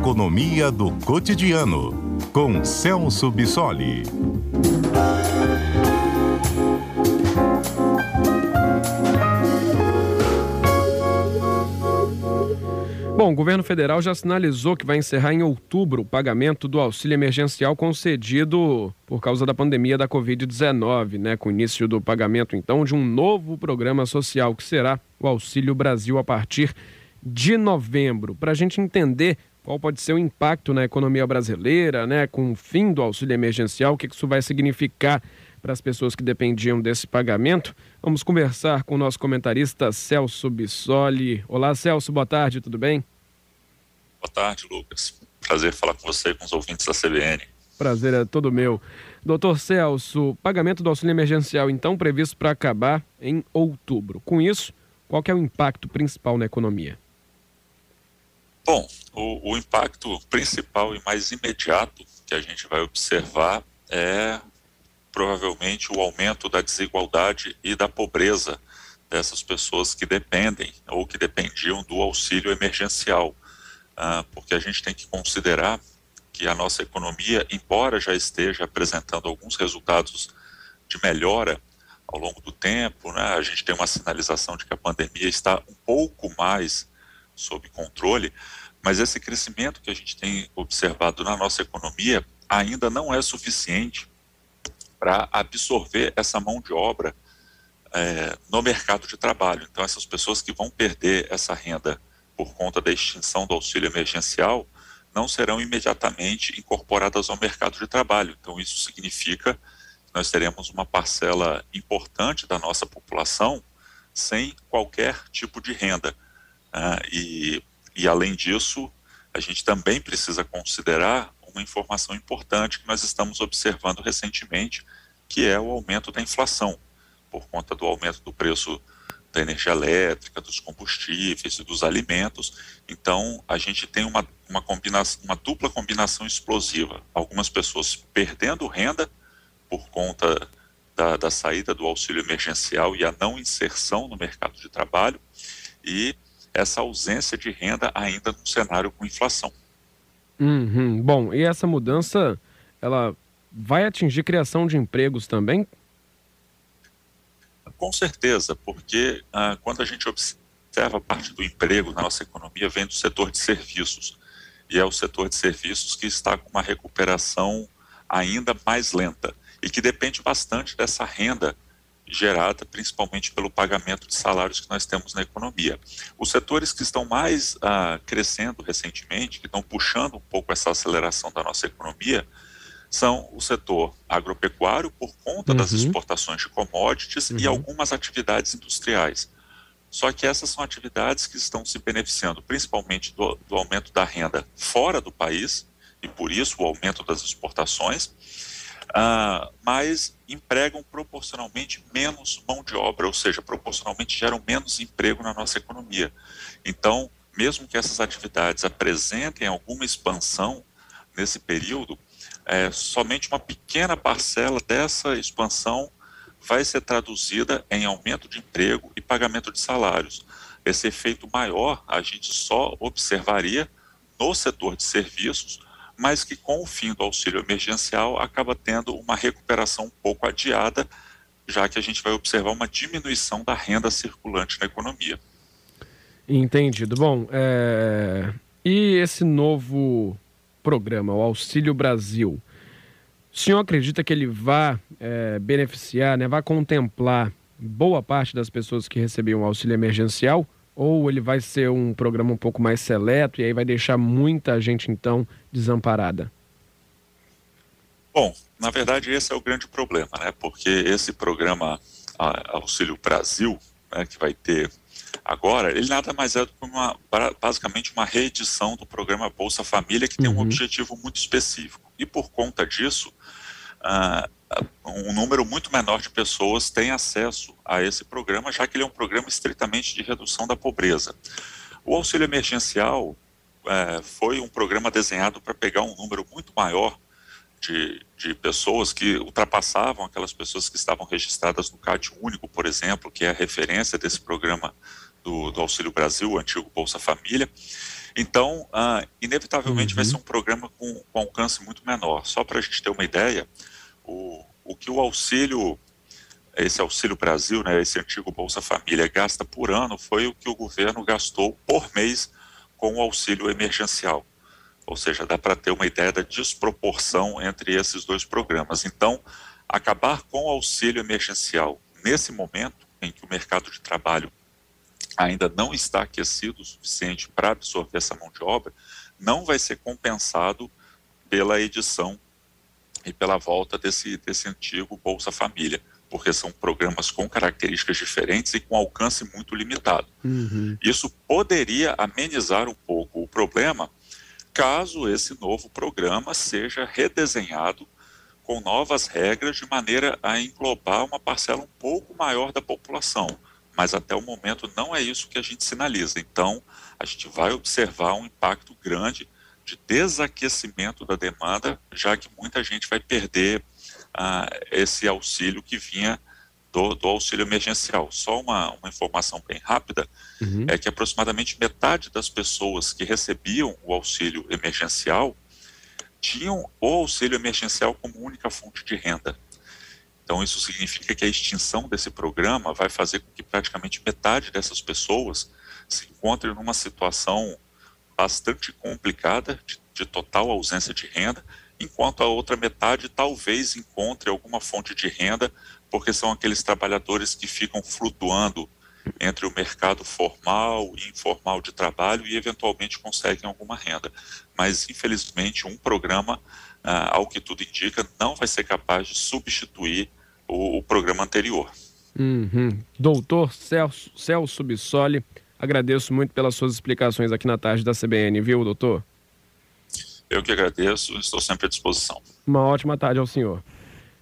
Economia do Cotidiano, com Celso Bissoli. Bom, o governo federal já sinalizou que vai encerrar em outubro o pagamento do auxílio emergencial concedido por causa da pandemia da Covid-19, né? Com o início do pagamento, então, de um novo programa social que será o Auxílio Brasil a partir de novembro. Para a gente entender qual pode ser o impacto na economia brasileira, né? Com o fim do auxílio emergencial, o que isso vai significar para as pessoas que dependiam desse pagamento. Vamos conversar com o nosso comentarista Celso Bissoli. Olá, Celso, boa tarde, tudo bem? Boa tarde, Lucas. Prazer falar com você e com os ouvintes da CBN. Prazer é todo meu. Doutor Celso, pagamento do auxílio emergencial, então, previsto para acabar em outubro. Com isso, qual é o impacto principal na economia? Bom, o, o impacto principal e mais imediato que a gente vai observar é provavelmente o aumento da desigualdade e da pobreza dessas pessoas que dependem ou que dependiam do auxílio emergencial. Ah, porque a gente tem que considerar que a nossa economia, embora já esteja apresentando alguns resultados de melhora ao longo do tempo, né, a gente tem uma sinalização de que a pandemia está um pouco mais sob controle, mas esse crescimento que a gente tem observado na nossa economia ainda não é suficiente para absorver essa mão de obra é, no mercado de trabalho. Então, essas pessoas que vão perder essa renda por conta da extinção do auxílio emergencial não serão imediatamente incorporadas ao mercado de trabalho. Então, isso significa que nós teremos uma parcela importante da nossa população sem qualquer tipo de renda. Uh, e, e, além disso, a gente também precisa considerar uma informação importante que nós estamos observando recentemente, que é o aumento da inflação, por conta do aumento do preço da energia elétrica, dos combustíveis e dos alimentos. Então, a gente tem uma, uma, combinação, uma dupla combinação explosiva. Algumas pessoas perdendo renda por conta da, da saída do auxílio emergencial e a não inserção no mercado de trabalho, e essa ausência de renda ainda no cenário com inflação. Uhum. Bom, e essa mudança, ela vai atingir criação de empregos também? Com certeza, porque ah, quando a gente observa parte do emprego na nossa economia, vem do setor de serviços. E é o setor de serviços que está com uma recuperação ainda mais lenta e que depende bastante dessa renda gerada principalmente pelo pagamento de salários que nós temos na economia. Os setores que estão mais ah, crescendo recentemente, que estão puxando um pouco essa aceleração da nossa economia, são o setor agropecuário, por conta uhum. das exportações de commodities uhum. e algumas atividades industriais. Só que essas são atividades que estão se beneficiando principalmente do, do aumento da renda fora do país, e por isso o aumento das exportações, Uh, mas empregam proporcionalmente menos mão de obra, ou seja, proporcionalmente geram menos emprego na nossa economia. Então, mesmo que essas atividades apresentem alguma expansão nesse período, é, somente uma pequena parcela dessa expansão vai ser traduzida em aumento de emprego e pagamento de salários. Esse efeito maior a gente só observaria no setor de serviços, mas que com o fim do auxílio emergencial acaba tendo uma recuperação um pouco adiada, já que a gente vai observar uma diminuição da renda circulante na economia. Entendido. Bom, é... e esse novo programa, o Auxílio Brasil, o senhor acredita que ele vá é, beneficiar, né, vai contemplar boa parte das pessoas que recebiam o auxílio emergencial? Ou ele vai ser um programa um pouco mais seleto e aí vai deixar muita gente, então, desamparada? Bom, na verdade esse é o grande problema, né? Porque esse programa Auxílio Brasil, né, que vai ter agora, ele nada mais é do que uma, basicamente uma reedição do programa Bolsa Família, que tem um uhum. objetivo muito específico. E por conta disso, uh, um número muito menor de pessoas tem acesso a esse programa, já que ele é um programa estritamente de redução da pobreza. O auxílio emergencial é, foi um programa desenhado para pegar um número muito maior de, de pessoas que ultrapassavam aquelas pessoas que estavam registradas no CAD único, por exemplo, que é a referência desse programa do, do Auxílio Brasil, o antigo Bolsa Família. Então, ah, inevitavelmente uhum. vai ser um programa com, com alcance muito menor. Só para a gente ter uma ideia, o, o que o auxílio, esse Auxílio Brasil, né, esse antigo Bolsa Família, gasta por ano foi o que o governo gastou por mês com o auxílio emergencial. Ou seja, dá para ter uma ideia da desproporção entre esses dois programas. Então, acabar com o auxílio emergencial nesse momento em que o mercado de trabalho ainda não está aquecido o suficiente para absorver essa mão de obra, não vai ser compensado pela edição e pela volta desse, desse antigo Bolsa Família, porque são programas com características diferentes e com alcance muito limitado. Uhum. Isso poderia amenizar um pouco o problema caso esse novo programa seja redesenhado com novas regras de maneira a englobar uma parcela um pouco maior da população. Mas até o momento não é isso que a gente sinaliza. Então, a gente vai observar um impacto grande de desaquecimento da demanda, já que muita gente vai perder ah, esse auxílio que vinha do, do, auxílio emergencial. Só uma, uma informação bem rápida uhum. é que aproximadamente metade das pessoas que recebiam o auxílio emergencial tinham o auxílio emergencial como única fonte de renda. Então, isso significa que a extinção desse programa vai fazer com que praticamente metade dessas pessoas se encontrem numa situação bastante complicada, de, de total ausência de renda, enquanto a outra metade talvez encontre alguma fonte de renda, porque são aqueles trabalhadores que ficam flutuando entre o mercado formal e informal de trabalho e eventualmente conseguem alguma renda. Mas, infelizmente, um programa, ah, ao que tudo indica, não vai ser capaz de substituir o, o programa anterior. Uhum. Doutor Celso, Celso Bissoli, agradeço muito pelas suas explicações aqui na tarde da CBN, viu, doutor? Eu que agradeço, estou sempre à disposição. Uma ótima tarde ao senhor.